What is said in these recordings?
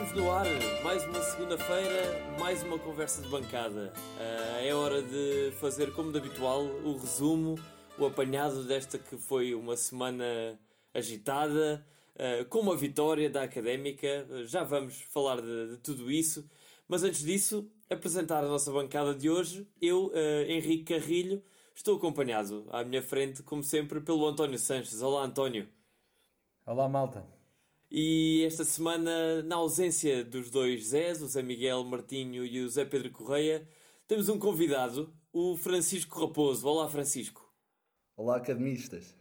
estamos no ar. Mais uma segunda-feira, mais uma conversa de bancada. Uh, é hora de fazer, como de habitual, o resumo, o apanhado desta que foi uma semana agitada, uh, com uma vitória da académica. Uh, já vamos falar de, de, tudo isso. Mas antes disso, apresentar a nossa bancada de hoje. Eu, Henrique Carrilho, estou acompanhado à minha frente, como sempre, pelo António Sanches. Olá, António. Olá, malta. E esta semana, na ausência dos dois Zés, o Zé Miguel Martinho e o Zé Pedro Correia, temos um convidado, o Francisco Raposo. Olá, Francisco. Olá, academistas.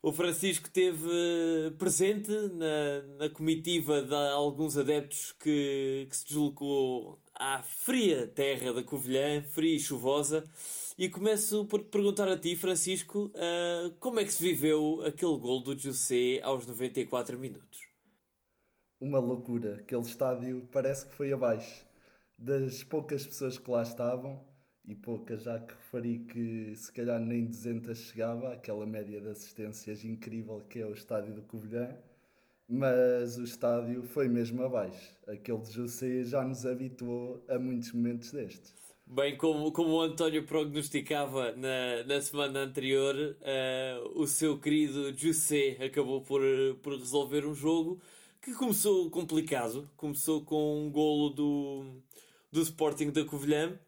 O Francisco esteve presente na, na comitiva de alguns adeptos que, que se deslocou à fria terra da Covilhã, fria e chuvosa. E começo por te perguntar a ti, Francisco, uh, como é que se viveu aquele gol do José aos 94 minutos? Uma loucura. Aquele estádio parece que foi abaixo. Das poucas pessoas que lá estavam, e poucas já que referi que se calhar nem 200 chegava, aquela média de assistências incrível que é o estádio do Covilhã, mas o estádio foi mesmo abaixo. Aquele de José já nos habituou a muitos momentos destes. Bem, como, como o António prognosticava na, na semana anterior, uh, o seu querido José acabou por, por resolver um jogo que começou complicado. Começou com um golo do, do Sporting da Covilhã,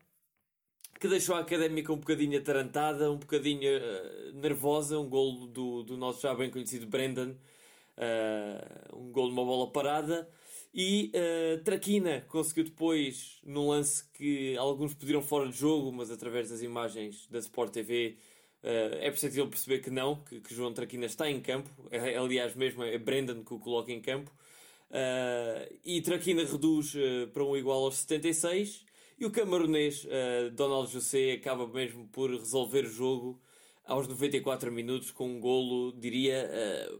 que deixou a Académica um bocadinho atarantada, um bocadinho uh, nervosa. Um golo do, do nosso já bem conhecido Brendan, uh, um golo de uma bola parada. E uh, Traquina conseguiu depois, num lance que alguns pediram fora de jogo, mas através das imagens da Sport TV Uh, é preciso perceber que não, que, que, João Traquina está em campo. É, aliás, mesmo é Brendan que o coloca em campo. Uh, e Traquina reduz uh, para um igual aos 76. E o camaronês Donald José acaba mesmo por resolver o jogo aos 94 minutos com um golo, diria,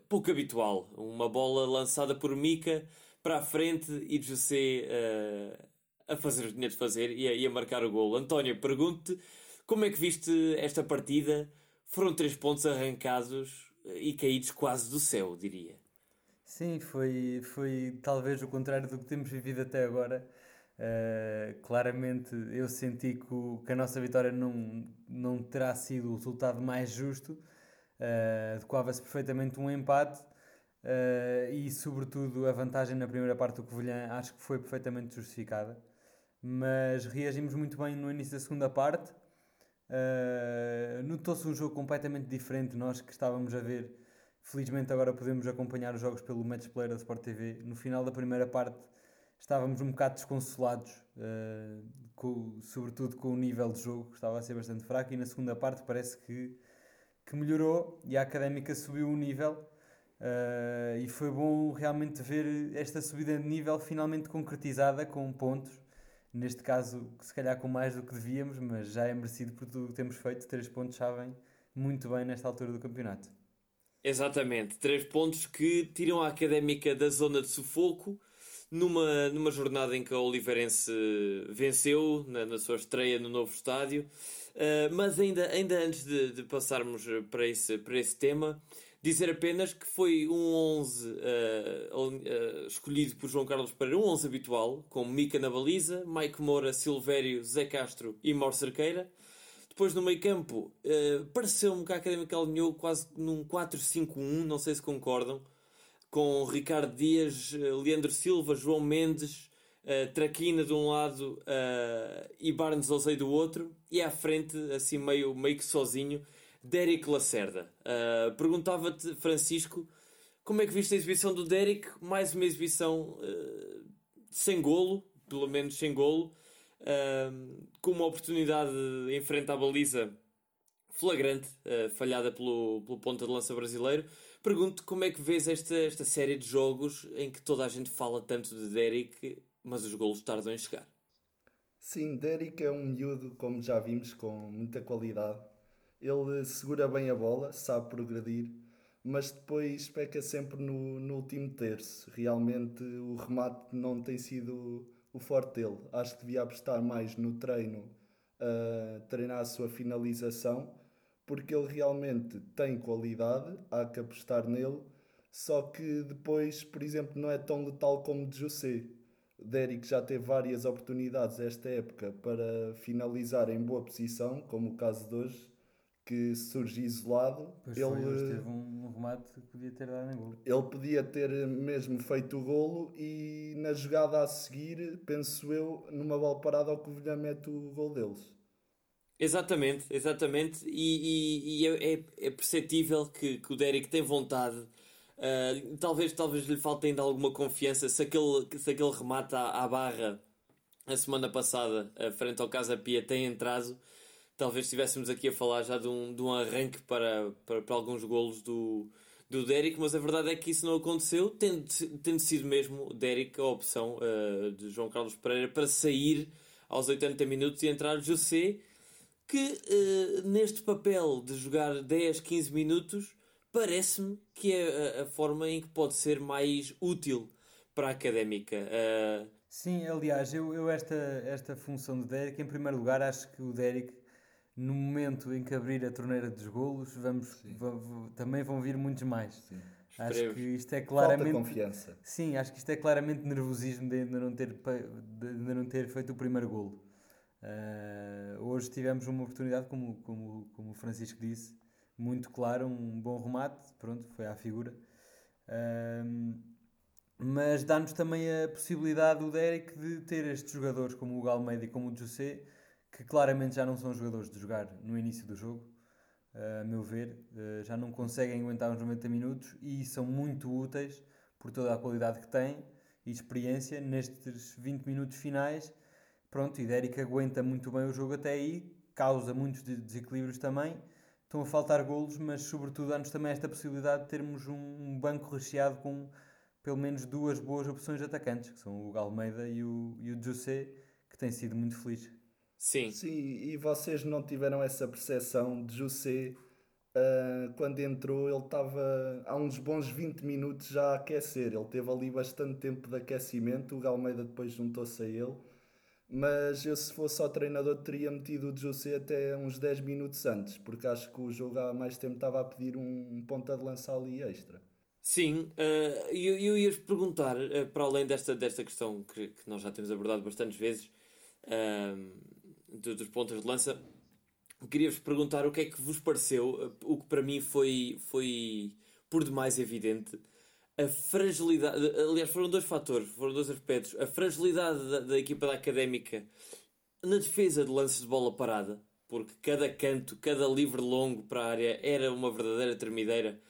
pouco habitual. Uma bola lançada por Mika para a frente e José a fazer o que tinha de fazer e a, e a marcar o golo. António, pergunto-te como é que viste esta partida? Foram três pontos arrancados e caídos quase do céu, diria. Sim, foi, foi talvez o contrário do que temos vivido até agora. Uh, claramente eu senti que, o, que, a nossa vitória não, não terá sido o resultado mais justo. Uh, adequava-se perfeitamente um empate uh, e, sobretudo, a vantagem na primeira parte do Covilhã acho que foi perfeitamente justificada. Mas reagimos muito bem no início da segunda parte Uh, Notou-se um jogo completamente diferente. Nós que estávamos a ver, felizmente agora podemos acompanhar os jogos pelo Match Player da Sport TV. No final da primeira parte estávamos um bocado desconsolados, uh, com, sobretudo com o nível de jogo que estava a ser bastante fraco. E na segunda parte parece que, que melhorou e a académica subiu o nível. Uh, e foi bom realmente ver esta subida de nível finalmente concretizada com pontos neste caso, se calhar com mais do que devíamos, mas já é merecido por tudo o que temos feito. Três pontos sabem muito bem nesta altura do campeonato. Exatamente, três pontos que tiram a académica da zona de sufoco numa, numa jornada em que a Oliveirense venceu na, na sua estreia no novo estádio. Uh, mas ainda, ainda antes de, de passarmos para esse, para esse tema, Dizer apenas que foi um 11 uh, uh, escolhido por João Carlos Pereira, um 11 habitual, com Mica na baliza, Mike Moura, Silvério, Zé Castro e Mauro Cerqueira. Depois no meio campo, uh, pareceu-me que a Académica alinhou quase num 4-5-1, não sei se concordam, com Ricardo Dias, uh, Leandro Silva, João Mendes, uh, Traquina de um lado uh, e Barnes Osei do outro, e à frente, assim meio, meio que sozinho, Derek Lacerda. Uh, Perguntava-te, Francisco, como é que viste a exibição do Derek? Mais uma exibição uh, sem golo, pelo menos sem golo, uh, com uma oportunidade em frente à baliza flagrante, falhada pelo, pelo ponta de lança brasileiro. Pergunto como é que vês esta, esta série de jogos em que toda a gente fala tanto de Derek, mas os golos tardam em chegar. Sim, Derek é um miúdo, como já vimos, com muita qualidade ele segura bem a bola, sabe progredir, mas depois peca sempre no, no último terço. Realmente o remate não tem sido o forte dele. Acho que devia apostar mais no treino, a treinar a sua finalização, porque ele realmente tem qualidade, há que apostar nele, só que depois, por exemplo, não é tão letal como de José. Derek já teve várias oportunidades esta época para finalizar em boa posição, como o caso de hoje, que surge isolado. Pois ele, foi, teve um, um remate que podia ter dado em gol. ele podia ter mesmo feito o golo e na jogada a seguir, penso eu, numa bola parada ao Covilhã mete o gol deles. Exatamente, exatamente. E, e- e é, é- é perceptível que, que o Derek tem vontade. Uh, talvez, talvez lhe falte ainda alguma confiança. Se aquele, se aquele remate à, à barra a semana passada, uh, frente ao Casa Pia, tem entrado, talvez estivéssemos aqui a falar já de um, de um arranque para, para, para alguns golos do, do Derek, mas a verdade é que isso não aconteceu, tendo, tendo sido mesmo Derek a opção uh, de João Carlos Pereira para sair aos 80 minutos e entrar José que eh, neste papel de jogar 10, 15 minutos parece-me que é a, a forma em que pode ser mais útil para a académica. Eh, Sim, aliás, eu, eu esta, esta função de Derek, em primeiro lugar, acho que o Derek, no momento em que abrir a torneira dos golos, vamos, va- va- também vão vir muitos mais. Acho Esperemos. que isto é Falta claramente. confiança. Sim, acho que isto é claramente nervosismo de ainda não ter, de ainda não ter feito o primeiro golo. Ah, hoje tivemos uma oportunidade, como, como, como o Francisco disse, muito claro, um bom remate, pronto, foi à figura. Ahm, mas dá-nos também a possibilidade do Derek de ter estes jogadores como o Galmeida e como o José, que claramente já não são jogadores de jogar no início do jogo, a meu ver, eh, já não conseguem aguentar uns 90 minutos e são muito úteis por toda a qualidade que têm e experiência nestes 20 minutos finais. Pronto, e Derek aguenta muito bem o jogo até aí, causa muitos de- desequilíbrios também. Estão a faltar golos, mas sobretudo dá-nos também esta possibilidade de termos um, banco recheado com pelo menos duas boas opções de atacantes, que são o Galmeida e o, e o José, que têm sido muito felizes. Sim, Sim, e vocês não tiveram essa percepção de José ah, quando entrou, ele estava há uns bons 20 minutos já a aquecer. Ele teve ali bastante tempo de aquecimento. O Galmeida depois juntou-se a ele. Mas eu, se fosse ao treinador, teria metido o José até uns 10 minutos antes, porque acho que o jogo há mais tempo estava a pedir um, ponta de lança ali extra. sim. eh, eu, eu ia-vos perguntar, eh, para além desta, desta questão que, que nós já temos abordado bastantes vezes, ehm, do- dos pontos de lança, queria-vos perguntar o que é que vos pareceu, o que para mim foi, foi por demais evidente, a fragilidade. Aliás, foram dois fatores, foram dois aspectos. A fragilidade da, da equipa da académica na defesa de lances de bola parada, porque cada canto, cada livre longo para a área era uma verdadeira termideira.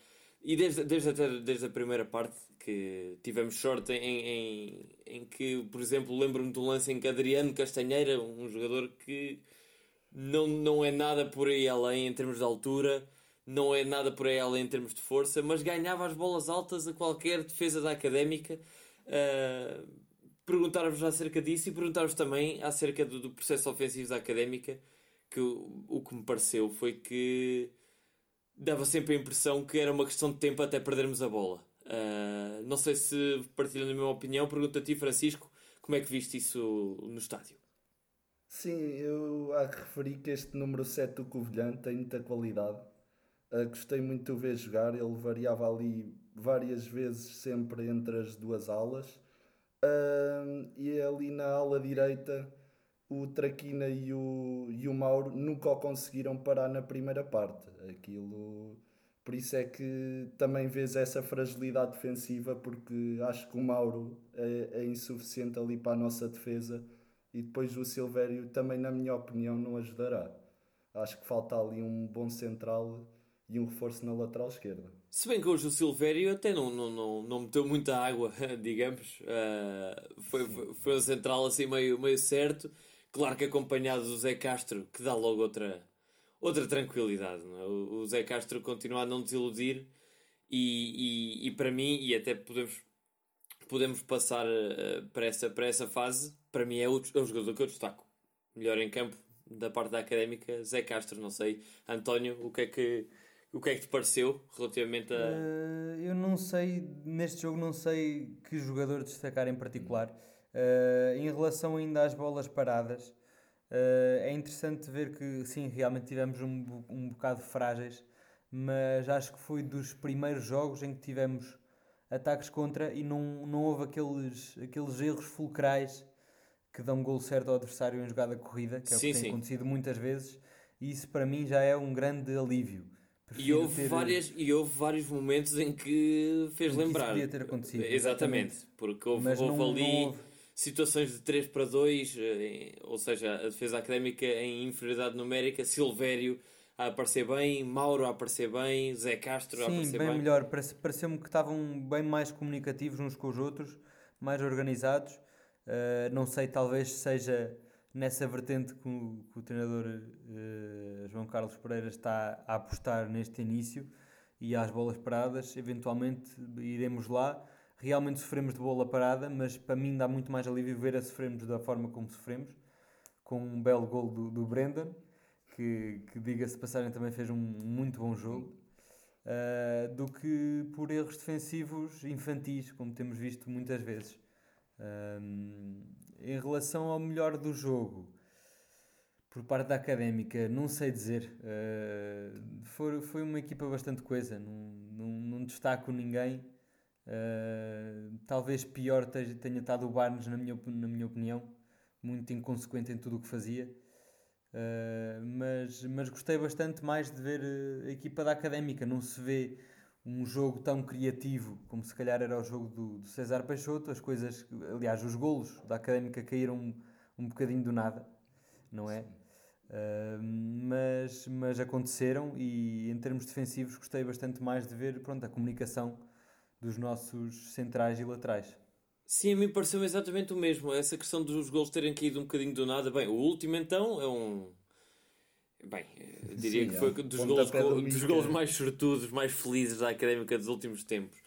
E desde, desde, até, desde a primeira parte, que tivemos sorte em, em, em que, por exemplo, lembro-me um lance em que Adriano Castanheira, um jogador que não, não é nada por aí além em termos de altura, não é nada por aí além em termos de força, mas ganhava as bolas altas a qualquer defesa da académica. Uh, perguntar-vos acerca disso e perguntar-vos também acerca do, do processo ofensivo da académica, que o, o que me pareceu foi que dava sempre a impressão que era uma questão de tempo até perdermos a bola. Uh, não sei se partilham da mesma opinião. Pergunto a ti, Francisco, como é que viste isso no estádio? Sim, eu há que referir que este número 7 do Covilhã tem muita qualidade. Ah, gostei muito de o ver jogar, ele variava ali várias vezes sempre entre as duas alas. Ah, e ali na ala direita, o Traquina e o, e o Mauro nunca o conseguiram parar na primeira parte. Aquilo, por isso é que também vês essa fragilidade defensiva, porque acho que o Mauro é, é insuficiente ali para a nossa defesa e depois o Silvério também, na minha opinião, não ajudará. Acho que falta ali um bom central e um reforço na lateral esquerda. Se bem que hoje o Silvério até não, não, não, não meteu muita água, digamos. Uh, foi, foi, foi um central assim meio, meio certo. Claro que acompanhado do Zé Castro, que dá logo outra, outra tranquilidade. É? o, o Zé Castro continua a não desiludir e, e, e para mim, e até podemos, podemos passar uh, para, essa, para essa fase, para mim é o, é o jogador que eu destaco. Melhor em campo da parte da académica, Zé Castro, não sei. António, o que é que, o que, é que te pareceu relativamente a. Uh, eu não sei, neste jogo, não sei que jogador destacar em particular. Uh, em relação ainda às bolas paradas, uh, é interessante ver que, sim, realmente tivemos um, um bocado frágeis, mas acho que foi dos primeiros jogos em que tivemos ataques contra e não, não houve aqueles, aqueles erros fulcrais que dão um gol certo ao adversário em jogada corrida, que é o Sim, que tem sim. acontecido muitas vezes, e isso para mim já é um grande alívio. E houve, ter- várias, e houve vários momentos em que fez Em que isso lembrar. podia ter acontecido, Exatamente, porque houve, houve não- ali não houve. Situações de 3 para 2, eh, ou seja, a defesa académica em inferioridade numérica, Silvério a aparecer bem, Mauro a aparecer bem, Zé Castro a Sim, aparecer bem, bem. melhor. Parece- Pareceu-me que estavam bem mais comunicativos uns com os outros, mais organizados. Uh, não sei, talvez seja nessa vertente que o, que o treinador uh, João Carlos Pereira está a apostar neste início e às bolas paradas. Eventualmente iremos lá. Realmente sofremos de bola parada, mas para mim dá muito mais alívio ver a sofrermos da forma como sofremos, com um belo gol do, do Brendan, que, que diga-se passagem também fez um muito bom jogo. Uh, do que por erros defensivos infantis, como temos visto muitas vezes. Um, em relação ao melhor do jogo, por parte da académica, não sei dizer. Uh, foi, foi uma equipa bastante coesa, não, não, não destaco ninguém. Uh, talvez pior tenha, estado o Barnes, na minha, na minha opinião, muito inconsequente em tudo o que fazia. Uh, mas, mas gostei bastante mais de ver uh, a equipa da Académica. Não se vê um jogo tão criativo como se calhar era o jogo do, do César Peixoto. As coisas, aliás, os golos da Académica caíram um, um bocadinho do nada, não é? Uh, mas, mas aconteceram e em termos defensivos gostei bastante mais de ver pronto, a comunicação dos nossos centrais e laterais. Sim, a mim pareceu exatamente o mesmo. Essa questão dos gols terem caído um bocadinho do nada. Bem, o último então é um. Bem, eu diria Sim, que é foi um dos gols, do dos gols mais sortudos, mais felizes da académica dos últimos tempos.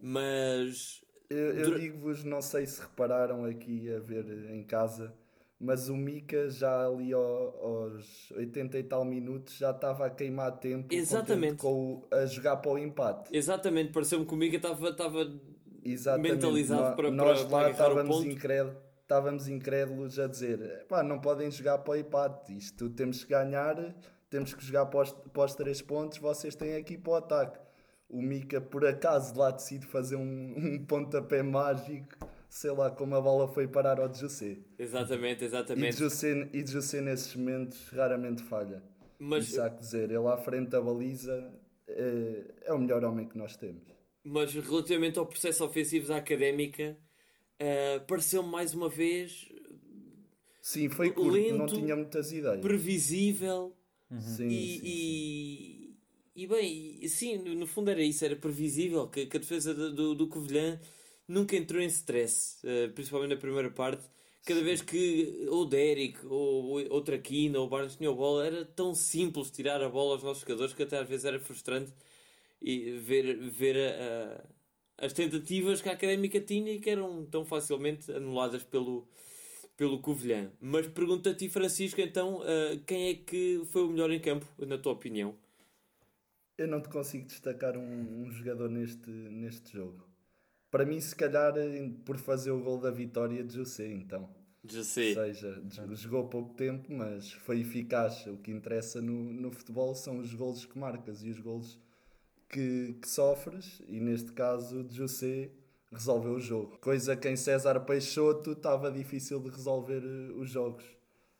Mas. Eu, eu digo-vos, não sei se repararam aqui a ver em casa, mas o Mika já ali ao- aos 80 e tal minutos já estava a queimar tempo Exatamente. com o- a jogar para o empate. Exatamente, pareceu-me que o Mica estava. estava Exatamente. mentalizado Nó- para- Nós para- para lá o estávamos, incrédulos, estávamos incrédulos a dizer: pá, não podem jogar para o empate, isto temos que ganhar, temos que jogar para os, para os três pontos, vocês têm aqui para o ataque. O Mika, por acaso, lá decide fazer um, um pontapé mágico, sei lá como a bola foi parar ao de José. Exatamente, E exatamente. José, e de José nesses momentos raramente falha. Mas, Isso há que dizer, ele à frente da baliza é, é o melhor homem que nós temos. mas relativamente ao processo ofensivo da académica, eh, pareceu-me mais uma vez Sim, foi curto, não Lento, tinha muitas ideias. previsível. Sim, E, sim, sim. e, e bem, sim, no fundo era isso, era previsível que, que a defesa do, do, do Covilhã nunca entrou em stress, eh, principalmente na primeira parte. Cada vez que ou Derek ou, ou Traquina ou o Barnes tinha a bola, era tão simples tirar a bola aos nossos jogadores que até às vezes era frustrante e ver, ver a- a- as tentativas que a académica tinha e que eram tão facilmente anuladas pelo, pelo Covilhã. Mas pergunto a ti, Francisco, então, eh, quem é que foi o melhor em campo, na tua opinião? Eu não te consigo destacar um, um jogador neste, neste jogo. Para mim, se calhar, por fazer o gol da vitória de José, então. Já Ou seja, jogou pouco tempo, mas foi eficaz. O que interessa no, no futebol são os golos que marcas e os golos que, que sofres. E neste caso, de José resolveu o jogo. Coisa que em César Peixoto estava difícil de resolver eh, os jogos.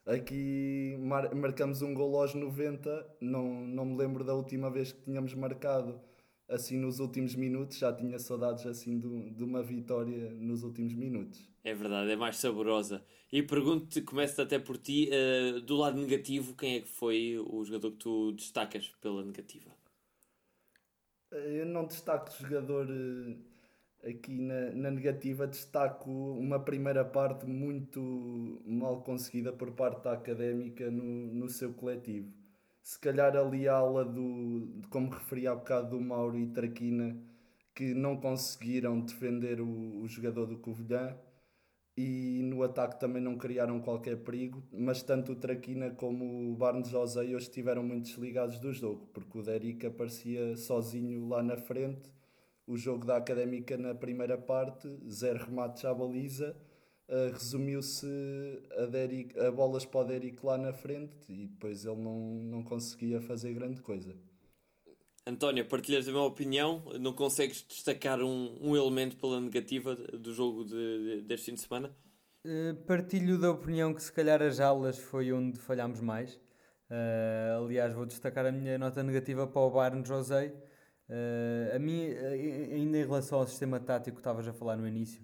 Aqui mar- marcamos um gol aos 90, não, não me lembro da última vez que tínhamos marcado assim nos últimos minutos, já tinha saudades assim do- de uma vitória nos últimos minutos. É verdade, é mais saborosa. E pergunto-te, começo até por ti, eh, do lado negativo, quem é que foi o jogador que tu destacas pela negativa? Eu não destaco jogador eh, aqui na, na negativa, destaco uma primeira parte muito mal conseguida por parte da académica no, no seu coletivo. Se calhar ali a aula do, como referi há bocado, do Mauro e Traquina, que não conseguiram defender o, o jogador do Covilhã e no ataque também não criaram qualquer perigo, mas tanto o Traquina como o Barnes José hoje estiveram muito desligados do jogo, porque o Derrick aparecia sozinho lá na frente. O jogo da Académica na primeira parte, zero remates à baliza, uh, resumiu-se a, Derrick- a bolas para o Derrick lá na frente e depois ele não, não conseguia fazer grande coisa. António, partilhas a minha opinião? Não consegues destacar um, um elemento pela negativa do jogo de, de, deste fim de semana? Uh, partilho da opinião que se calhar as aulas foi onde falhámos mais. Uh, aliás, vou destacar a minha nota negativa para o Bayern José. Uh, a mim, ainda em relação ao sistema tático que estavas a falar no início,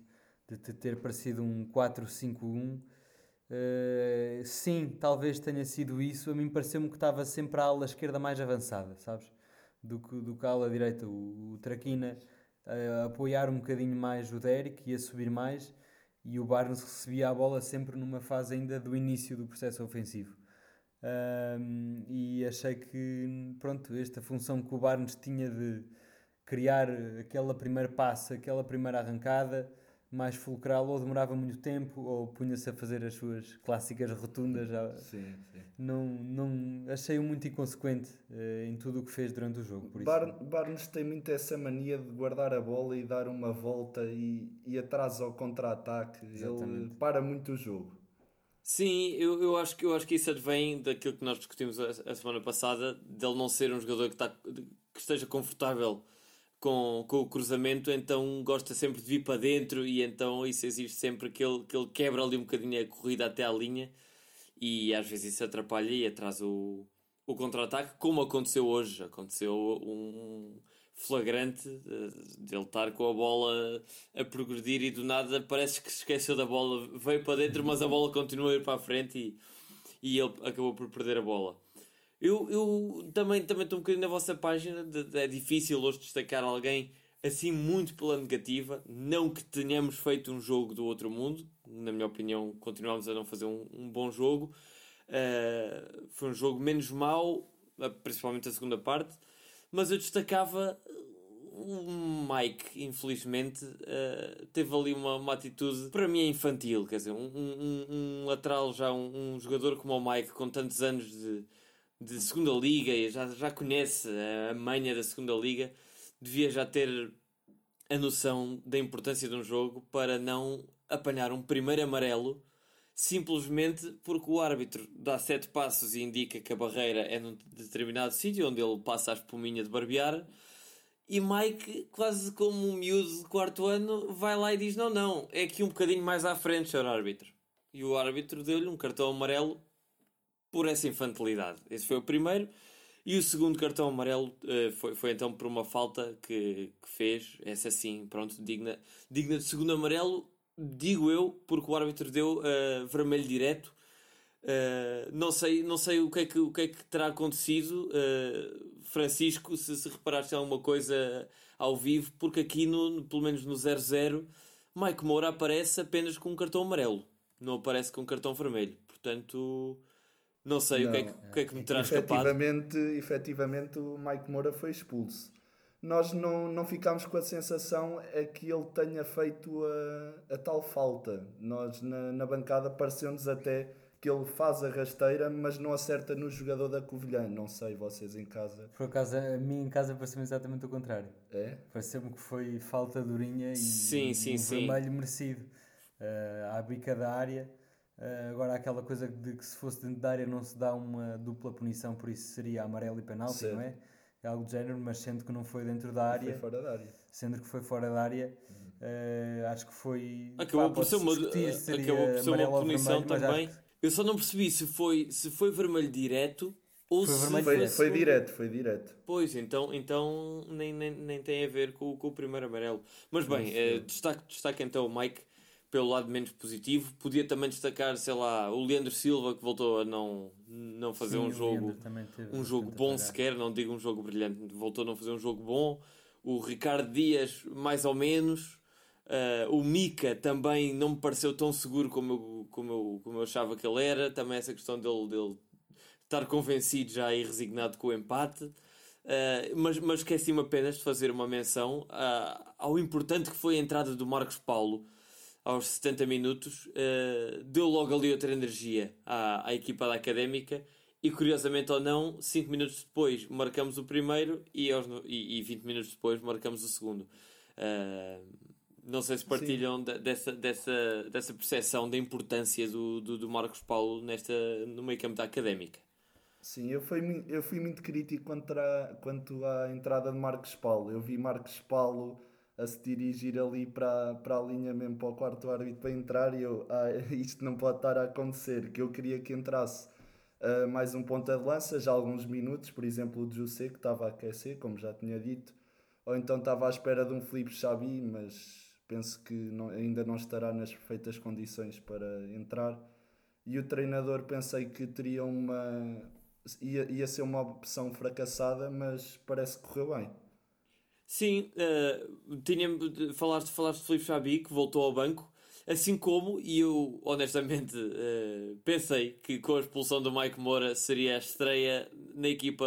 de ter parecido um 4-5-1, Uh, sim, talvez tenha sido isso. A mim pareceu-me que estava sempre a ala esquerda mais avançada, sabes? Do que, do que a ala direita. O, o Traquina a apoiar um bocadinho mais o Derek e a subir mais, e o Barnes recebia a bola sempre numa fase ainda do início do processo ofensivo. e achei que, pronto, esta função que o Barnes tinha de criar aquela primeira passe, aquela primeira arrancada mais fulcral ou demorava muito tempo ou punha-se a fazer as suas clássicas rotundas. Já. Sim, sim. Não, não, achei-o muito inconsequente uh, em tudo o que fez durante o jogo. Por Bar Barnes tem muito essa mania de guardar a bola e dar uma volta e, e atrás ao contra-ataque. Ele para muito o jogo. Sim, eu, eu, acho que, eu acho que isso advém daquilo que nós discutimos a, a semana passada, dele não ser um jogador que, está, que esteja confortável com, com o cruzamento, então gosta sempre de vir para dentro e então isso existe sempre que ele, que ele quebra ali um bocadinho a corrida até à linha e às vezes isso atrapalha e atrasa o, o contra-ataque, como aconteceu hoje. Aconteceu um flagrante de ele estar com a bola a progredir e do nada parece que se esqueceu da bola, veio para dentro, mas a bola continua a ir para a frente e, e ele acabou por perder a bola. Eu, eu também também estou um bocadinho na vossa página. De, de, é difícil hoje destacar alguém assim muito pela negativa. Não que tenhamos feito um jogo do outro mundo. Na minha opinião, continuamos a não fazer um, um bom jogo. Uh, foi um jogo menos mau, eh, principalmente a segunda parte. Mas eu destacava o Mike, infelizmente, uh, teve ali uma, uma atitude para mim é infantil. Quer dizer, um, um, um lateral já, um, um jogador como o Mike, com tantos anos de de segunda liga e já, já conhece a manha da segunda liga, devia já ter a noção da importância de um jogo para não apanhar um primeiro amarelo simplesmente porque o árbitro dá sete passos e indica que a barreira é num determinado sítio onde ele passa a espuminha de barbear e Mike, quase como um miúdo de quarto ano, vai lá e diz: Não, não, é aqui um bocadinho mais à frente, senhor árbitro. E o árbitro deu-lhe um cartão amarelo por essa infantilidade. Esse foi o primeiro. E o segundo cartão amarelo uh, foi, foi então por uma falta que, que fez. Essa sim, pronto, digna, digna de segundo amarelo, digo eu, porque o árbitro deu uh, vermelho direto. Uh, não, sei, não sei o que é que, o que, é que terá acontecido, Francisco, se, se reparaste alguma coisa ao vivo, porque aqui, no, pelo menos no 0-0, Mike Moura aparece apenas com um cartão amarelo, não aparece com um cartão vermelho. Portanto, não sei não, o, que é que, o que é que me terá efetivamente, escapado. Efetivamente o Mike Moura foi expulso. Nós não, não ficámos com a sensação é que ele tenha feito a, a tal falta. Nós na, na bancada pareceu-nos até que ele faz a rasteira, mas não acerta no jogador da Covilhã. Não sei, vocês em casa. Por acaso, a mim em casa pareceu-me exatamente o contrário. É? Pareceu-me que foi falta durinha e sim, sim, um sim. vermelho merecido uh, à bica da área. Uh, agora, aquela coisa de que se fosse dentro da área não se dá uma dupla punição, por isso seria amarelo e penalti, não é? É algo do género, mas sendo que não foi dentro da área, foi fora da área. sendo que foi fora da área, uh, acho que foi. Acabou pá, por ser uma, acabou por ser uma punição vermelho, também. Que... Eu só não percebi se foi, se foi vermelho direto ou foi se vermelho foi, foi direto, foi direto. Pois, então, então nem, nem, nem tem a ver com, com o primeiro amarelo. Mas bem, uh, destaque, destaque então o Mike pelo lado menos positivo. Podia também destacar, sei lá, o Leandro Silva que voltou a não, não fazer Sim, um jogo, um jogo bom sequer, não digo um jogo brilhante, voltou a não fazer um jogo bom. O Ricardo Dias, mais ou menos. Uh, o Mika também não me pareceu tão seguro como eu, como, eu, como eu achava que ele era. Também essa questão dele, dele estar convencido já e resignado com o empate. Uh, mas, mas esqueci-me apenas de fazer uma menção uh, ao importante que foi a entrada do Marcos Paulo aos 70 minutos, uh, deu logo ali outra energia à, à equipa da Académica e curiosamente ou não, 5 minutos depois marcamos o primeiro e, aos, e, e 20 minutos depois marcamos o segundo. Uh, não sei se partilham dessa, dessa, dessa percepção da importância do, do, do, Marcos Paulo nesta, no meio campo da Académica. Sim, eu fui, eu fui muito crítico contra, quanto à entrada de Marcos Paulo. Eu vi Marcos Paulo a se dirigir ali para, para a linha mesmo para o quarto árbitro para entrar e eu, ah, isto não pode estar a acontecer, que eu queria que entrasse uh, mais um ponta de lança, já alguns minutos, por exemplo o José que estava a aquecer, como já tinha dito, ou então estava à espera de um Felipe Xabi, mas penso que não, ainda não estará nas perfeitas condições para entrar. E o treinador pensei que teria uma. ia, ia ser uma opção fracassada, mas parece que correu bem. Sim, uh, tinha, falaste, falaste de Felipe Xabi que voltou ao banco, assim como, e eu honestamente uh, pensei que com a expulsão do Mike Moura seria a estreia na equipa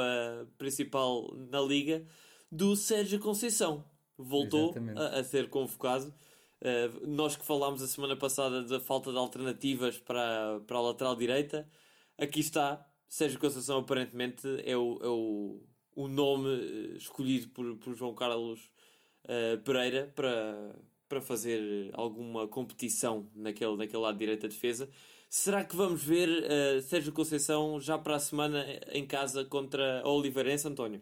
principal na Liga do Sérgio Conceição. Voltou a, a, ser convocado. Uh, nós que falámos a semana passada da falta de alternativas para, para a lateral direita, aqui está. Sérgio Conceição aparentemente é o, é o o nome eh, escolhido por, por João Carlos uh, Pereira para, para fazer alguma competição naquele, naquele lado de direita defesa. Será que vamos ver uh, Sérgio Conceição já para a semana em casa contra a Oliveirense, António?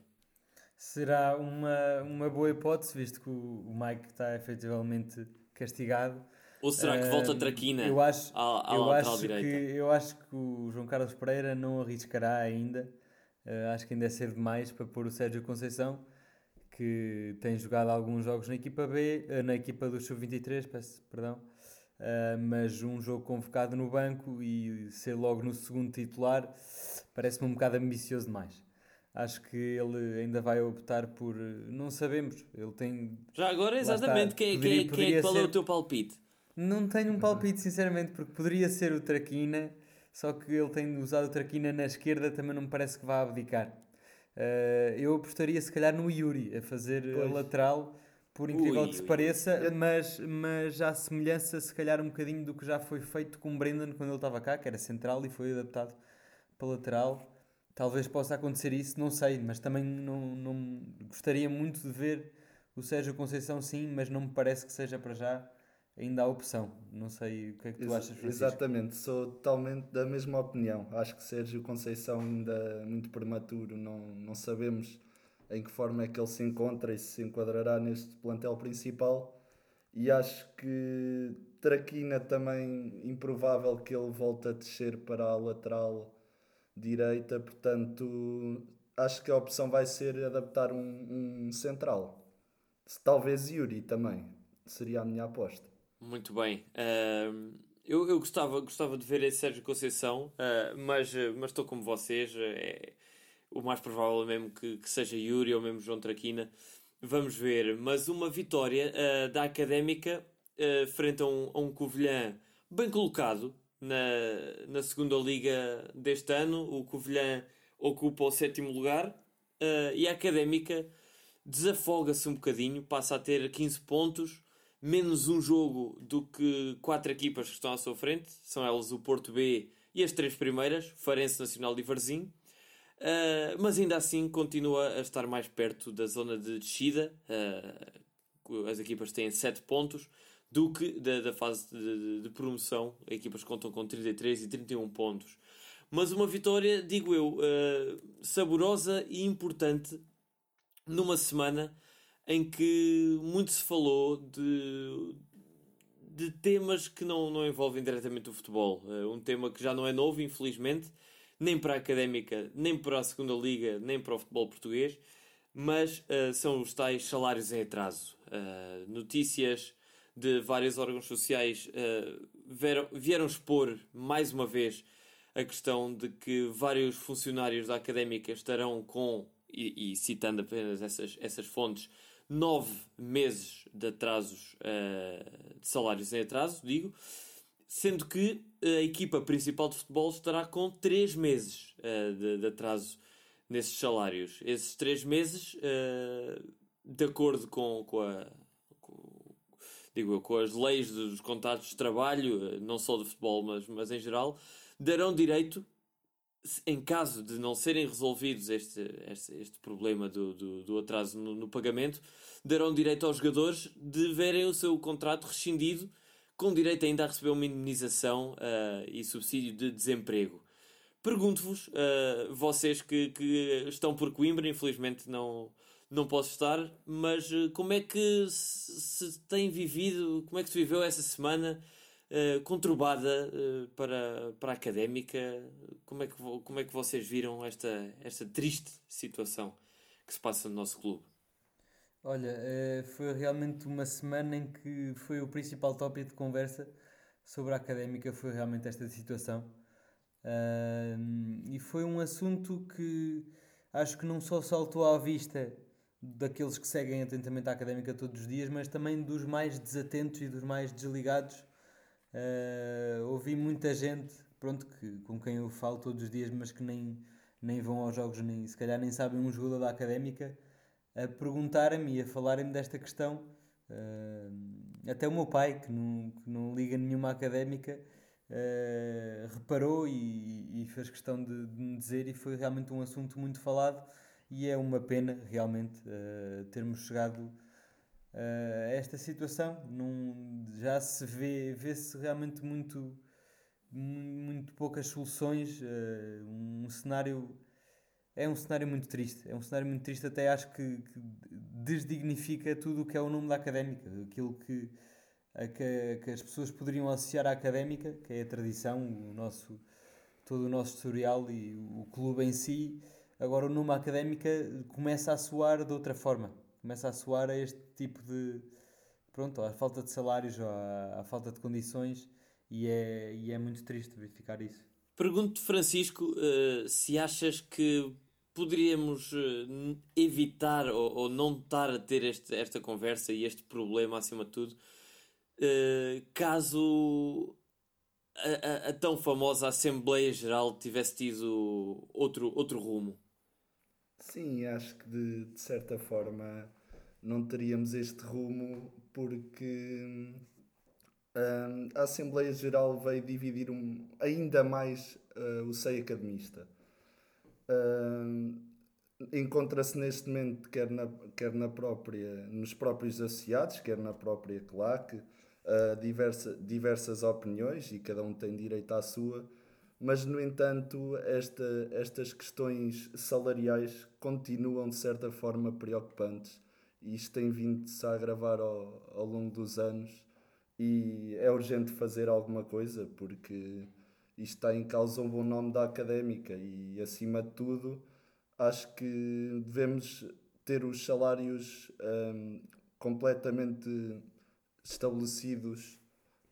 Será uma, uma boa hipótese, visto que o, o Mike está efetivamente castigado. Ou será que volta a Traquina eu acho, à, à eu acho direita? Que, eu acho que o João Carlos Pereira não arriscará ainda Uh, acho que ainda é cedo demais para pôr o Sérgio Conceição, que tem jogado alguns jogos na equipa B, uh, na equipa do Sub-23, peço perdão, uh, mas um jogo convocado no banco e ser logo no segundo titular parece-me um bocado ambicioso demais. Acho que ele ainda vai optar por. Não sabemos. Ele tem. Já agora, exatamente, está, quem, poderia, quem, quem é, qual ser... é o teu palpite? Não tenho um palpite, sinceramente, porque poderia ser o Traquina só que ele tem usado o Traquina na esquerda, também não me parece que vá abdicar. Uh, eu apostaria se calhar no Yuri a fazer pois. a lateral, por incrível ui, que se pareça, mas, mas à semelhança se calhar um bocadinho do que já foi feito com o Brendan quando ele estava cá, que era central e foi adaptado para lateral. Talvez possa acontecer isso, não sei, mas também não, não gostaria muito de ver o Sérgio Conceição sim, mas não me parece que seja para já ainda há opção. Não sei o que é que tu Ex achas, Francisco. Exatamente, sou totalmente da mesma opinião. Acho que Sérgio Conceição ainda é muito prematuro, não, não sabemos em que forma é que ele se encontra e se enquadrará neste plantel principal. E acho que Traquina também improvável que ele volte a descer para a lateral direita, portanto acho que a opção vai ser adaptar um, um central. Talvez Yuri também, seria a minha aposta. Muito bem. Uh, eu eu gostava, gostava de ver esse Sérgio Conceição, uh, mas, estou como vocês. É, o mais provável é mesmo que, que seja Yuri ou mesmo João Traquina. Vamos ver. Mas uma vitória uh, da Académica frente a um, a um Covilhã bem colocado na, na segunda liga deste ano. O Covilhã ocupa o sétimo lugar e a Académica desafoga-se um bocadinho, passa a ter 15 pontos menos um jogo do que quatro equipas que estão à sua frente, são elas o Porto B e as três primeiras, Farense Nacional e Varzim. Uh, mas ainda assim continua a estar mais perto da zona de descida. Uh, as equipas têm 7 pontos do que da, da fase de, de, de, promoção. As equipas contam com 33 e 31 pontos. Mas uma vitória, digo eu, uh, saborosa e importante numa semana em que muito se falou de, de temas que não, não envolvem diretamente o futebol. Uh, um tema que já não é novo, infelizmente, nem para a académica, nem para a segunda liga, nem para o futebol português, mas uh, são os tais salários em atraso. Uh, notícias de vários órgãos sociais vieram, vieram expor mais uma vez a questão de que vários funcionários da académica estarão com, e, e citando apenas essas, essas fontes, nove meses de atrasos uh, de salários em atraso, digo, sendo que a equipa principal de futebol estará com três meses uh, de, de, atraso nesses salários. Esses três meses, uh, de acordo com, com a. Com, digo com as leis dos contratos de trabalho, não só de futebol, mas, mas em geral, darão direito em caso de não serem resolvidos este, este, este problema do, do, do atraso no, no, pagamento, darão direito aos jogadores de verem o seu contrato rescindido, com direito ainda a receber uma indemnização uh, e subsídio de desemprego. Pergunto-vos, uh, vocês que, que estão por Coimbra, infelizmente não, não posso estar, mas uh, como é que se, se, tem vivido, como é que se viveu essa semana uh, conturbada uh, para, para a académica? Como é, que, como é que vocês viram esta, esta triste situação que se passa no nosso clube? Olha, foi realmente uma semana em que foi o principal tópico de conversa sobre a académica, foi realmente esta situação. e foi um assunto que acho que não só saltou à vista daqueles que seguem atentamente a académica todos os dias, mas também dos mais desatentos e dos mais desligados. Uh, ouvi muita gente, pronto, que, com quem eu falo todos os dias, mas que nem, nem vão aos jogos, nem se calhar nem sabem um jogador da académica, a perguntarem-me e a falarem-me desta questão. Uh, até o meu pai, que não, que não liga nenhuma académica, uh, reparou e, e, fez questão de, de me dizer, e foi realmente um assunto muito falado e é uma pena realmente termos chegado uh, esta situação. Num, já se vê, vê-se realmente muito, muito poucas soluções, uh, um cenário é um cenário muito triste, é um cenário muito triste até acho que, que desdignifica tudo o que é o nome da académica, aquilo que, a que, que, as pessoas poderiam associar à académica, que é a tradição, o nosso, todo o nosso historial e o clube em si, Agora o nome académica começa a soar de outra forma. Começa a soar a este tipo de. Pronto, à falta de salários, à, à falta de condições, e é, e é muito triste verificar isso. Pergunto-te, Francisco, uh, se achas que poderíamos uh, evitar ou, ou, não estar a ter este, esta conversa e este problema acima de tudo, uh, caso a, a, a, tão famosa Assembleia Geral tivesse tido outro, outro rumo? Sim, acho que de, de certa forma não teríamos este rumo porque hum, a Assembleia Geral veio dividir um, ainda mais uh, o seio academista. Uh, Encontra-se neste momento, quer na, quer na própria, nos próprios associados, quer na própria CLAC, uh, diversa, diversas opiniões e cada um tem direito à sua mas no entanto esta, estas questões salariais continuam de certa forma preocupantes e isto tem vindo-se a agravar ao, ao longo dos anos e é urgente fazer alguma coisa porque isto está em causa um bom nome da académica e acima de tudo acho que devemos ter os salários um, completamente estabelecidos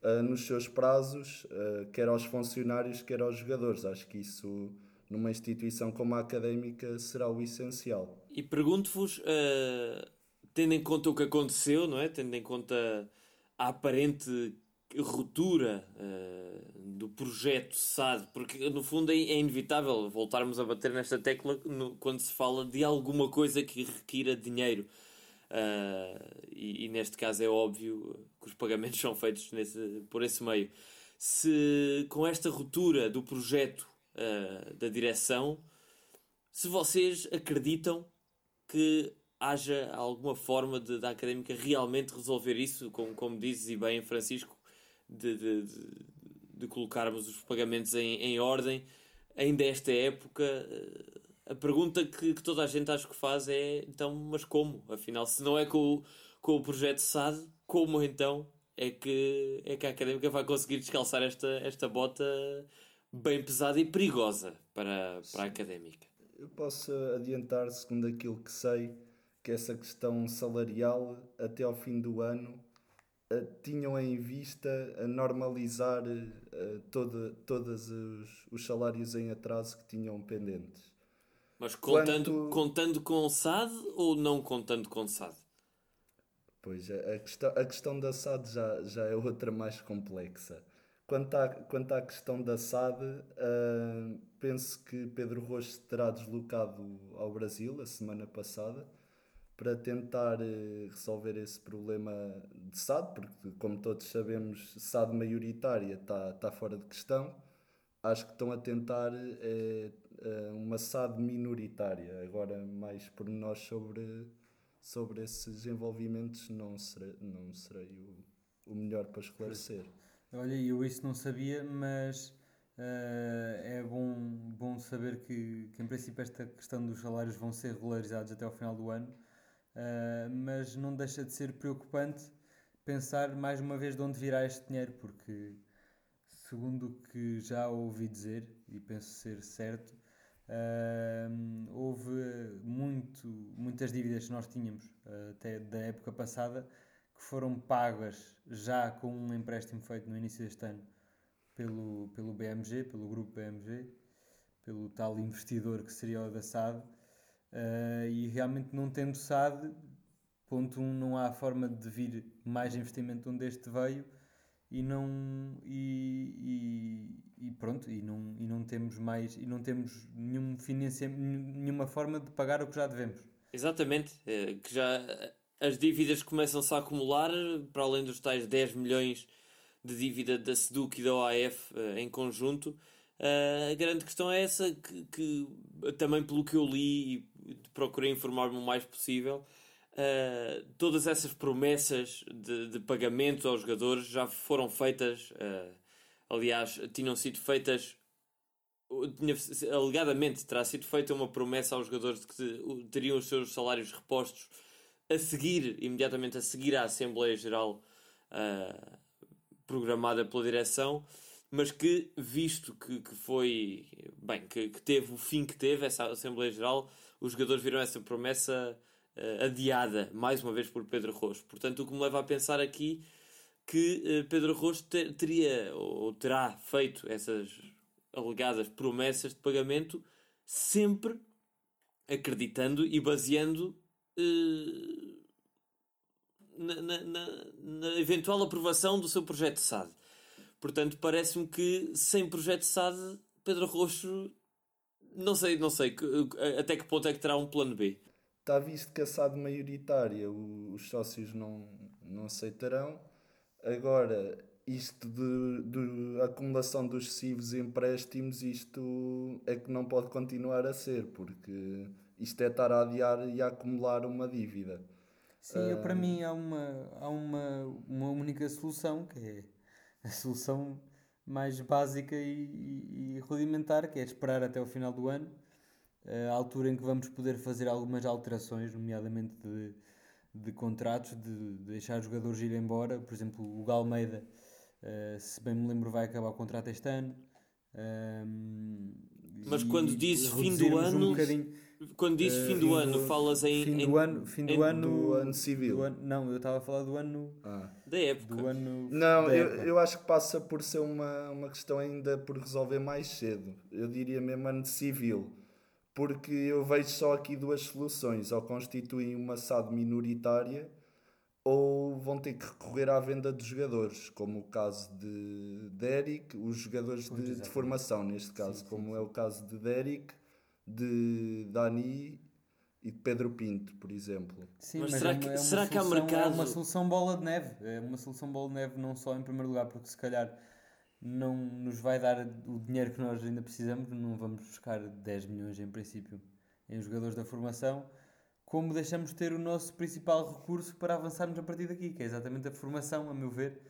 uh, nos seus prazos, uh, quer aos funcionários, quer aos jogadores. Acho que isso, numa instituição como a académica, será o essencial. E pergunto-vos, uh, tendo em conta o que aconteceu, não é? tendo em conta a aparente ruptura uh, do projeto SAD, porque no fundo é, é, inevitável voltarmos a bater nesta tecla no, quando se fala de alguma coisa que requira dinheiro. Uh, e, e, neste caso é óbvio que os pagamentos são feitos nesse, por esse meio. Se com esta ruptura do projeto uh, da direção, se vocês acreditam que haja alguma forma de, da académica realmente resolver isso, como, como dizes e bem, Francisco, de, de, de, colocarmos os pagamentos em, em ordem, ainda esta época. Uh, a pergunta que, que, toda a gente acho que faz é então, mas como? Afinal, se não é com o, com o projeto SAD, como então é que, é que a académica vai conseguir descalçar esta, esta bota bem pesada e perigosa para, para a académica? Eu posso adiantar, segundo aquilo que sei, que essa questão salarial até ao fim do ano uh, tinham em vista a normalizar uh, todo, todos os, os salários em atraso que tinham pendentes. Mas contando, Quanto... contando com SAD ou não contando com SAD? Pois, a questão, a questão da SAD já, já é outra mais complexa. Quanto à, quanto à questão da SAD, uh, penso que Pedro Rocha terá deslocado ao Brasil a semana passada para tentar uh, resolver esse problema de SAD, porque, como todos sabemos, SAD maioritária está tá fora de questão. Acho que estão a tentar uh, uma SAD minoritária. Agora, mais por nós sobre, sobre esses envolvimentos, não serei, não serei o, o melhor para esclarecer. Olha, eu isso não sabia, mas uh, é bom, bom saber que, que, em princípio, esta questão dos salários vão ser regularizados até ao final do ano, uh, mas não deixa de ser preocupante pensar mais uma vez de onde virá este dinheiro, porque, segundo o que já ouvi dizer, e penso ser certo, uh, houve muito, muitas dívidas que nós tínhamos uh, até da época passada que foram pagas já com um empréstimo feito no início deste ano pelo, pelo BMG, pelo grupo BMG, pelo tal investidor que seria o da SAD, uh, e realmente não tendo SAD, ponto 1, um, não há forma de vir mais investimento onde este veio e não e, e, e, pronto e não e não temos mais e não temos nenhum nenhuma forma de pagar o que já devemos exatamente é, que já as dívidas começam-se a acumular para além dos tais 10 milhões de dívida da SEDUC e da OAF eh, em conjunto. A grande questão é essa, que, que, também pelo que eu li e procurei informar-me o mais possível, uh, todas essas promessas de, de, pagamento aos jogadores já foram feitas, aliás, tinham sido feitas tinha, alegadamente terá sido feita uma promessa aos jogadores de que teriam os seus salários repostos a seguir, imediatamente a seguir à Assembleia Geral uh, programada pela direção, mas que, visto que, que foi, bem, que, que teve o fim que teve, essa Assembleia Geral, os jogadores viram essa promessa uh, adiada, mais uma vez, por Pedro Rocha. Portanto, o que me leva a pensar aqui que uh, Pedro Rocha ter, teria ou terá feito essas alegadas promessas de pagamento sempre acreditando e baseando uh, na, na, na, eventual aprovação do seu projeto SAD. Portanto, parece-me que sem projeto SAD, Pedro Roxo, não sei, não sei até que ponto é que terá um plano B. Está visto que a SAD maioritária os sócios não, não aceitarão. Agora, isto de, de acumulação dos excessivos empréstimos, isto é que não pode continuar a ser, porque isto é estar a adiar e a acumular uma dívida. Sim, eu, para mim há, uma, há uma, uma única solução, que é a solução mais básica e, e, e rudimentar, que é esperar até o final do ano, a altura em que vamos poder fazer algumas alterações, nomeadamente de, de contratos, de, de deixar os jogadores ir embora. Por exemplo, o Galmeida, uh, se bem me lembro, vai acabar o contrato este ano. Um, Mas quando dizes fim do ano. Um quando dizes uh, fim do ano, do, falas em. Fim do ano. Fim do, ano, do ano civil. Do ano, não, eu estava a falar do ano. Ah. Da época. Do ano, não, eu, época. eu acho que passa por ser uma, uma questão ainda por resolver mais cedo. Eu diria mesmo ano civil. Porque eu vejo só aqui duas soluções. Ou constituem uma SAD minoritária ou vão ter que recorrer à venda de jogadores, como o caso de Derek, os jogadores de, de formação, neste caso, sim, como sim. é o caso de Derek de Dani e de Pedro Pinto, por exemplo. Sim, mas, mas será, é que, é será que há mercado? É uma solução bola de neve. É uma solução bola de neve não só em primeiro lugar, porque se calhar não nos vai dar o dinheiro que nós ainda precisamos, não vamos buscar 10 milhões em princípio em jogadores da formação, como deixamos de ter o nosso principal recurso para avançarmos a partir daqui, que é exatamente a formação, a meu ver.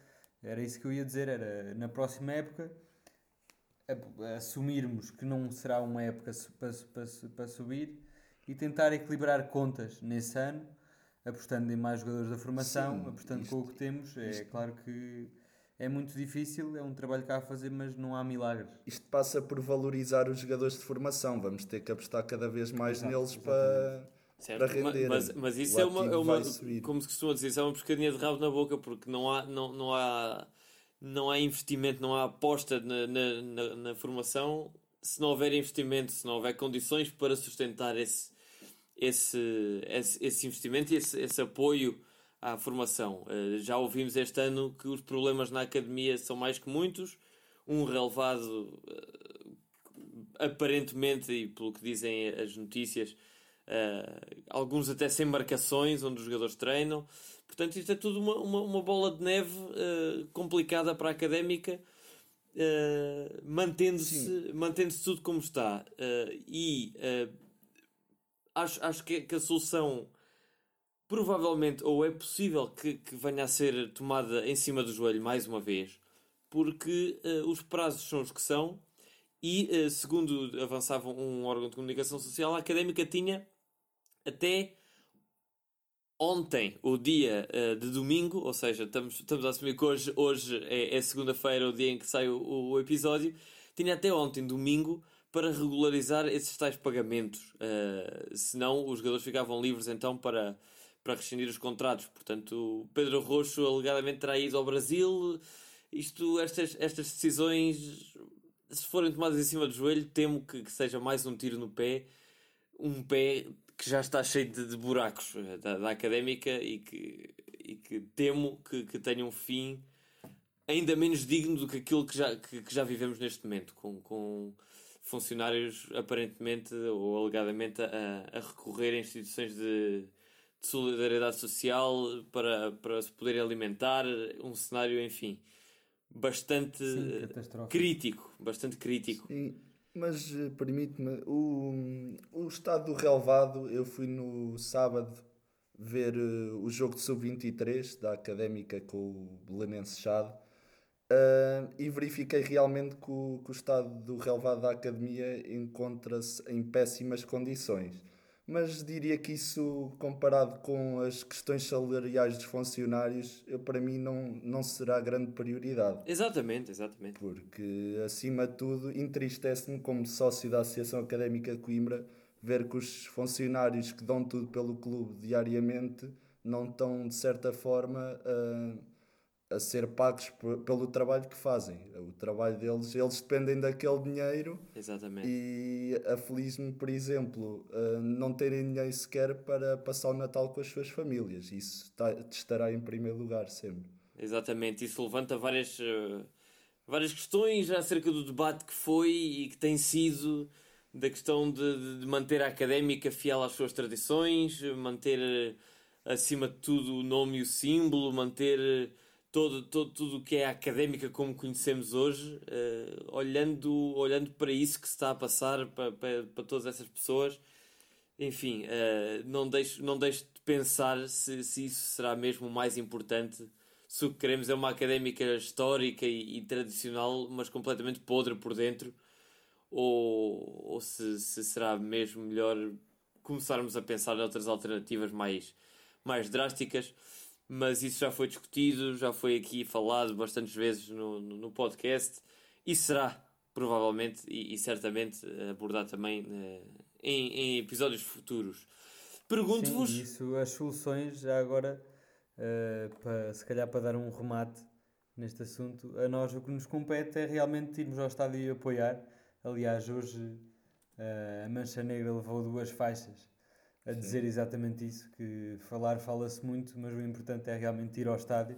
Era isso que eu ia dizer, era na próxima época assumirmos que não será uma época para, para, para subir e tentar equilibrar contas nesse ano, apostando em mais jogadores da formação, Sim, apostando isto, com o que temos. É isto. claro que é muito difícil, é um trabalho que há a fazer, mas não há milagres. Isto passa por valorizar os jogadores de formação, vamos ter que apostar cada vez mais Exato, neles para. Certo, para render. Mas, mas isso é uma, é uma como se costuma dizer, isso é uma pescadinha de rabo na boca, porque não há, não, não há não há investimento, não há aposta na, na, na, na, formação se não houver investimento, se não houver condições para sustentar esse, esse, esse, esse investimento e esse, esse apoio à formação. Uh, já ouvimos este ano que os problemas na academia são mais que muitos, um relevado uh, aparentemente, e pelo que dizem as notícias, uh, alguns até sem marcações, onde os jogadores treinam. Portanto, isto é tudo uma, uma, uma bola de neve uh, complicada para a académica, uh, mantendo-se mantendo tudo como está. E acho, acho que, que, a solução provavelmente, ou é possível que, que venha a ser tomada em cima do joelho mais uma vez, porque os prazos são os que são e, segundo avançava um órgão de comunicação social, a académica tinha até ontem, o dia uh, de domingo, ou seja, estamos, estamos a assumir que hoje, hoje é, é segunda-feira, o dia em que sai o, o, episódio, tinha até ontem, domingo, para regularizar esses tais pagamentos. Uh, senão, os jogadores ficavam livres então para, para rescindir os contratos. Portanto, Pedro Roxo alegadamente terá ido ao Brasil. Isto, estas, estas decisões, se forem tomadas em cima do joelho, temo que, que seja mais um tiro no pé. Um pé que já está cheio de, de buracos eh, da, da, académica e que, e que temo que, que tenha um fim ainda menos digno do que aquilo que já, que, que já vivemos neste momento, com, com funcionários aparentemente ou alegadamente a, a recorrer a instituições de, de, solidariedade social para, para se poderem alimentar, um cenário, enfim, bastante Sim, crítico, bastante crítico. Sim. Mas eh, permite-me, o, o estado do relevado, eu fui no sábado ver uh, o jogo de sub-23 da Académica com o Belenense Chade uh, e verifiquei realmente que o, que o estado do relevado da Academia encontra-se em péssimas condições mas diria que isso, comparado com as questões salariais dos funcionários, eu, para mim não, não será grande prioridade. Exatamente, exatamente. Porque, acima de tudo, entristece-me, como sócio da Associação Académica de Coimbra, ver que os funcionários que dão tudo pelo clube diariamente não estão, de certa forma, a a ser pagos pelo trabalho que fazem. O trabalho deles, eles dependem daquele dinheiro. Exatamente. E afelizme, por exemplo, não terem dinheiro sequer para passar o Natal com as suas famílias. Isso está, estará em primeiro lugar sempre. Exatamente. Isso levanta várias, uh, várias questões acerca do debate que foi e que tem sido da questão de, de manter a académica fiel às suas tradições, manter uh, acima de tudo o nome e o símbolo, manter todo, todo, tudo o que é académica como conhecemos hoje, uh, olhando, olhando para isso que se está a passar para, para, para todas essas pessoas, enfim, uh, não, deixo, não deixo de pensar se, se isso será mesmo o mais importante. Se o que queremos é uma académica histórica e, e tradicional, mas completamente podre por dentro, ou, ou se, se será mesmo melhor começarmos a pensar em outras alternativas mais, mais drásticas mas isso já foi discutido, já foi aqui falado bastantes vezes no, no, no podcast e será provavelmente e, e certamente abordado também uh, em, em, episódios futuros. Pergunto-vos. Isso, as soluções, já agora, uh, para, se calhar para dar um remate neste assunto, a nós o que nos compete é realmente irmos ao estádio e apoiar. Aliás, hoje uh, a Mancha Negra levou duas faixas a dizer Sim. exatamente isso, que falar fala-se muito, mas o importante é realmente ir ao estádio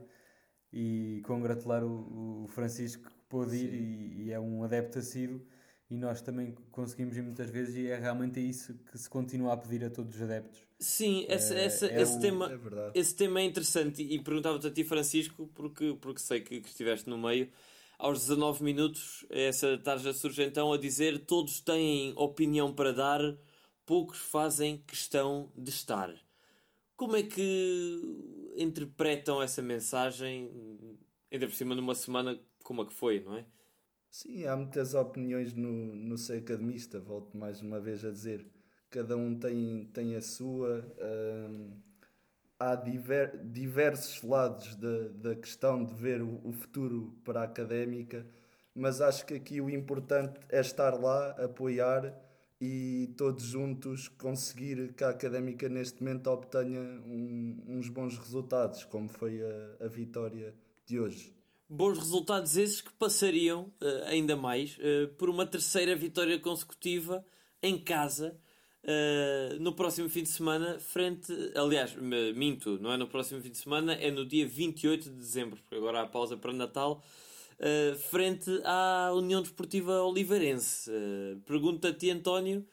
e congratular o, o Francisco que pôde ir e, e, é um adepto assíduo e nós também conseguimos ir muitas vezes e é realmente isso que se continua a pedir a todos os adeptos. Sim, esse, é, esse, é esse, o, tema, é esse tema é interessante e, e perguntava-te a ti Francisco, porque, porque sei que, que estiveste no meio, aos 19 minutos essa tarja surge então a dizer todos têm opinião para dar poucos fazem questão de estar. Como é que interpretam essa mensagem, ainda por cima numa semana como a que foi, não é? Sim, há muitas opiniões no, no ser academista, volto mais uma vez a dizer. Cada um tem, tem a sua. Hum, há diver, diversos lados da, da questão de ver o, o futuro para a académica, mas acho que aqui o importante é estar lá, apoiar e todos juntos conseguir que a académica neste momento obtenha um, uns bons resultados, como foi a, a, vitória de hoje. Bons resultados esses que passariam uh, ainda mais uh, por uma terceira vitória consecutiva em casa uh, no próximo fim de semana, frente. Aliás, minto, não é no próximo fim de semana, é no dia 28 de dezembro, porque agora há pausa para Natal uh, frente à União Desportiva Oliveirense. Uh, Pergunto a ti, António: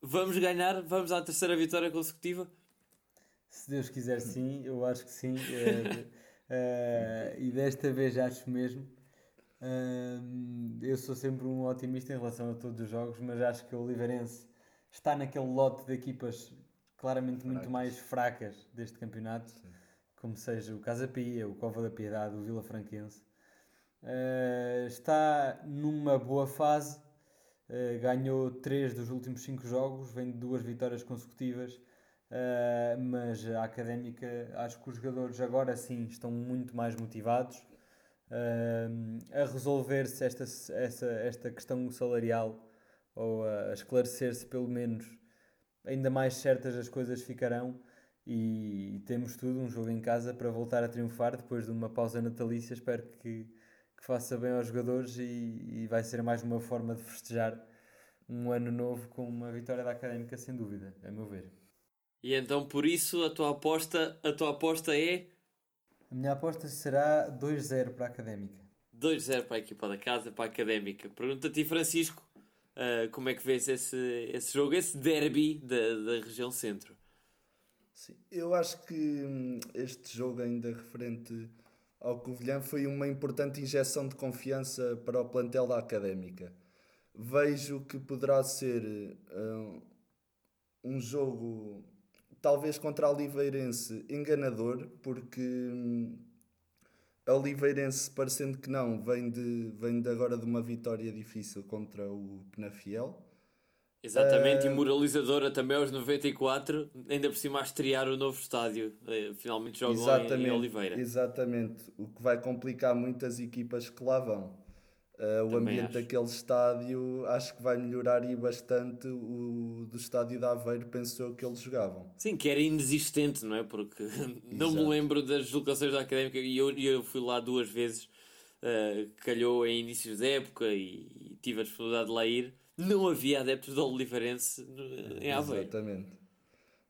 vamos ganhar? Vamos à terceira vitória consecutiva? Se Deus quiser, sim, eu acho que sim. Uh, e desta vez acho mesmo. eu sou sempre um otimista em relação a todos os jogos, mas acho que o Oliveirense está naquele lote de equipas claramente muito mais fracas deste campeonato, Sim. como seja o Casa Pia, o Cova da Piedade, o Vila Franquense. Uh, está numa boa fase. Uh, ganhou 3 dos últimos 5 jogos, vem de duas vitórias consecutivas, uh, mas a académica, acho que os jogadores agora sim estão muito mais motivados a resolver-se esta, esta, esta questão salarial ou a esclarecer-se pelo menos ainda mais certas as coisas ficarão. E temos tudo, um jogo em casa para voltar a triunfar depois de uma pausa natalícia. Espero que, que faça bem aos jogadores e, e, vai ser mais uma forma de festejar um ano novo com uma vitória da Académica, sem dúvida, a meu ver. E então por isso a tua aposta, a tua aposta é? A minha aposta será 2-0 para a Académica. 2-0 para a equipa da casa, para a Académica. Pergunta-te, Francisco, uh, como é que vês esse, esse jogo, esse derby da, da região centro? Sim, eu acho que hum, este jogo, ainda referente ao Covilhã, foi uma importante injeção de confiança para o plantel da Académica. Vejo que poderá ser um, um jogo, talvez contra a Oliveirense, enganador, porque hum, a Oliveirense, parecendo que não, vem de, vem de agora de uma vitória difícil contra o Penafiel Exatamente, uh... e moralizadora também aos 94, ainda por cima a estrear o novo estádio. Eh, finalmente jogam em, em, Oliveira. Exatamente, o que vai complicar muitas equipas que lá vão. Uh, o ambiente acho. daquele estádio acho que vai melhorar e bastante o do estádio de Aveiro, pensou que eles jogavam. Sim, que era inexistente, não é? Porque não me lembro das deslocações da Académica e eu, eu fui lá duas vezes, uh, calhou em inícios da época e, e tive a disponibilidade de lá ir não havia adeptos do Oliveirense em Aveiro. Exatamente.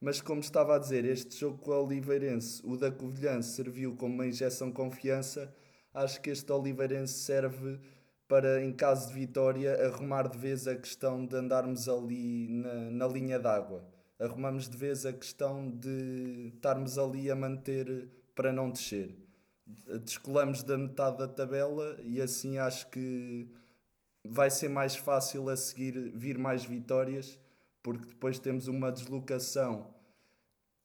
Mas como estava a dizer, este jogo com o Oliveirense, o da Covilhã serviu como uma injeção de confiança. Acho que este Oliveirense serve para, em caso de vitória, arrumar de vez a questão de andarmos ali na, na linha d'água. Arrumamos de vez a questão de estarmos ali a manter para não descer. Descolamos da metade da tabela e assim acho que vai ser mais fácil a seguir vir mais vitórias, porque depois temos uma deslocação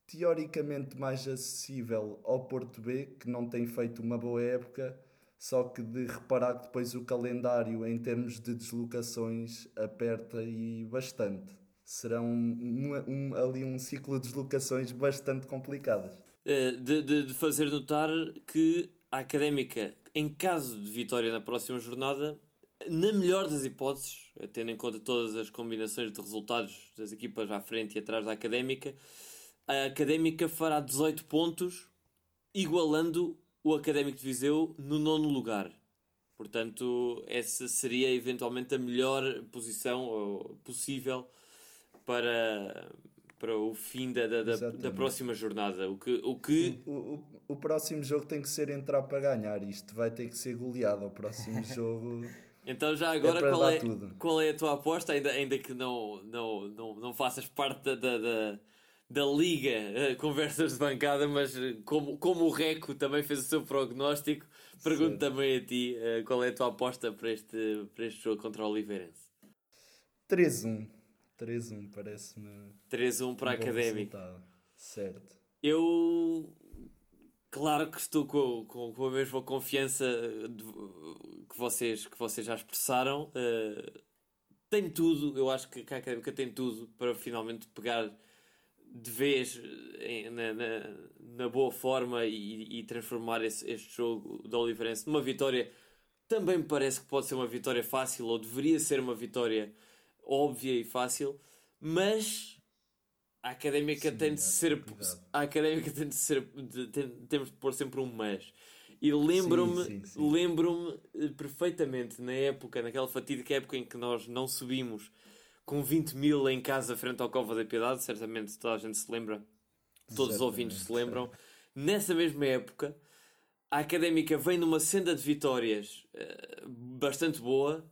teoricamente mais acessível ao Porto B, que não tem feito uma boa época, só que de reparar que depois o calendário em termos de deslocações aperta e bastante. Será um, um, ali um ciclo de deslocações bastante complicadas. Eh, de, de, de fazer notar que a Académica, em caso de vitória na próxima jornada, na melhor das hipóteses, tendo em conta todas as combinações de resultados das equipas à frente e atrás da Académica, a Académica fará 18 pontos, igualando o Académico de Viseu no nono lugar. Portanto, essa seria eventualmente a melhor posição possível para, para o fim da, da, da, da, próxima jornada. O, que, o, que... O, o, o, próximo jogo tem que ser entrar para ganhar. Isto vai ter que ser goleado. O próximo jogo. Então já agora é qual, é, qual é a tua aposta, ainda, ainda que não, não, não, não faças parte da, da, da, da liga uh, Conversas de Bancada, mas eh, como, como o Reco também fez o seu prognóstico, pergunto também a ti uh, qual é a tua aposta para este, para este jogo contra o Oliveirense. 3-1. 3-1 parece-me. 3-1 para um a Académica. Certo. Eu claro que estou com, com, com a mesma confiança de, que, vocês, que vocês já expressaram. Uh, tem tudo, eu acho que a Académica tem tudo para finalmente pegar de vez em, na, na, na, boa forma e, e transformar esse, este jogo da Oliveirense numa vitória. Também me parece que pode ser uma vitória fácil, ou deveria ser uma vitória óbvia e fácil, mas a académica sim, tem de ser. A académica tem de ser. Tem, temos de pôr sempre um mas. E lembro-me lembro-me eh, perfeitamente na época, naquela fatídica época em que nós não subimos com 20 mil em casa frente ao Cova da Piedade, certamente toda a gente se lembra, todos Exatamente, os ouvintes se lembram. Nessa mesma época, a académica vem numa senda de vitórias uh, bastante boa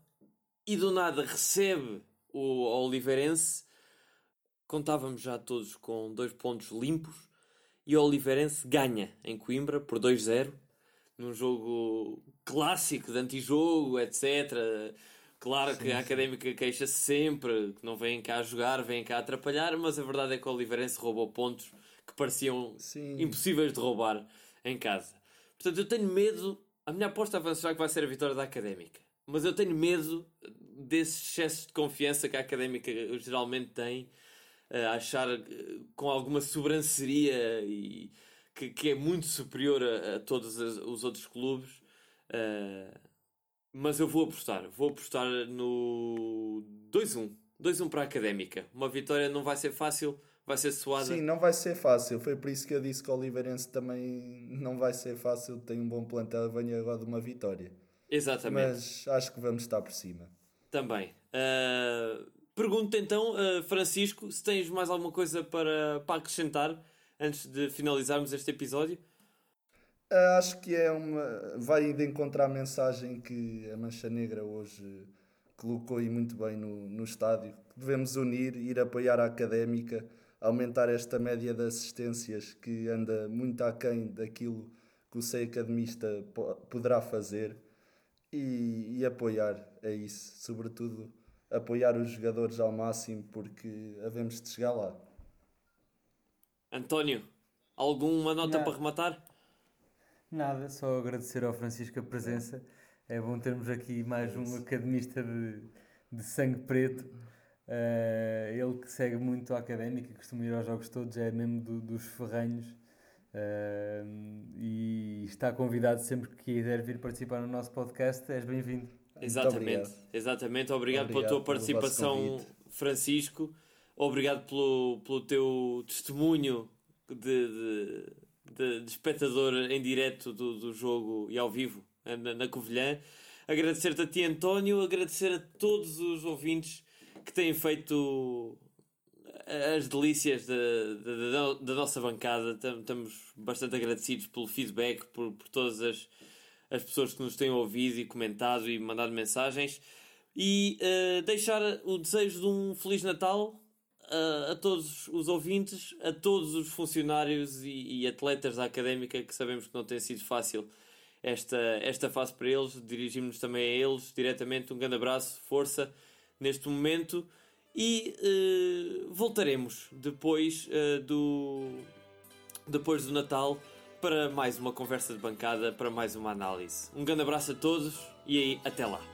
e do nada recebe o Oliveirense contávamos já todos com dois pontos limpos e o Oliveirense ganha em Coimbra por 2-0 num jogo clássico de antijogo, etc. Claro que a Académica queixa-se sempre que não vêm cá jogar, vêm cá atrapalhar, mas a verdade é que o Oliveirense roubou pontos que pareciam sim. impossíveis de roubar em casa. Portanto, eu tenho medo. A minha aposta será que vai ser a vitória da Académica, mas eu tenho medo desses excessos de confiança que a académica geralmente tem, achar uh, com alguma sobranceria e que, que é muito superior a, a todos os outros clubes. Uh, mas eu vou apostar, vou apostar no 2-1. 2-1 para a académica. Uma vitória não vai ser fácil, vai ser suada. Sim, não vai ser fácil. Foi por isso que eu disse que o Oliveirense também não vai ser fácil. Tem um bom plantel, venha agora de uma vitória. Exatamente. Mas acho que vamos estar por cima. Também. Uh, pergunto então, uh, Francisco, se tens mais alguma coisa para, para acrescentar antes de finalizarmos este episódio? Uh, acho que é uma. Vai de encontrar a mensagem que a Mancha Negra hoje colocou e muito bem no, no estádio. Devemos unir, ir apoiar a académica, aumentar esta média de assistências que anda muito aquém daquilo que o SEI Academista poderá fazer e, e apoiar, é isso. Sobretudo apoiar os jogadores ao máximo porque havemos de chegar lá. António, alguma nota Não. para rematar? Nada, só agradecer ao Francisco a presença. É bom termos aqui mais um academista de, de sangue preto. Uh, ele que segue muito a académica, costuma ir aos jogos todos, é mesmo do, dos ferranhos uh, e está convidado sempre que quiser vir participar no nosso podcast. És bem-vindo. Exatamente, obrigado. exatamente. Obrigado, obrigado, pela tua participação, Francisco. Obrigado pelo, pelo teu testemunho de, de, de, de espectador em direto do, do jogo e ao vivo na, na Covilhã. Agradecer-te a ti, António, agradecer a todos os ouvintes que têm feito as delícias da, da, da nossa bancada. Estamos bastante agradecidos pelo feedback, por, por todas as, as pessoas que nos têm ouvido e comentado e mandado mensagens. E uh, deixar o desejo de um Feliz Natal uh, a todos os ouvintes, a todos os funcionários e, e atletas da académica que sabemos que não tem sido fácil esta, esta fase para eles. Dirigimos-nos também a eles diretamente. Um grande abraço, força neste momento e uh, voltaremos depois do depois do Natal para mais uma conversa de bancada, para mais uma análise. Um grande abraço a todos e aí até lá.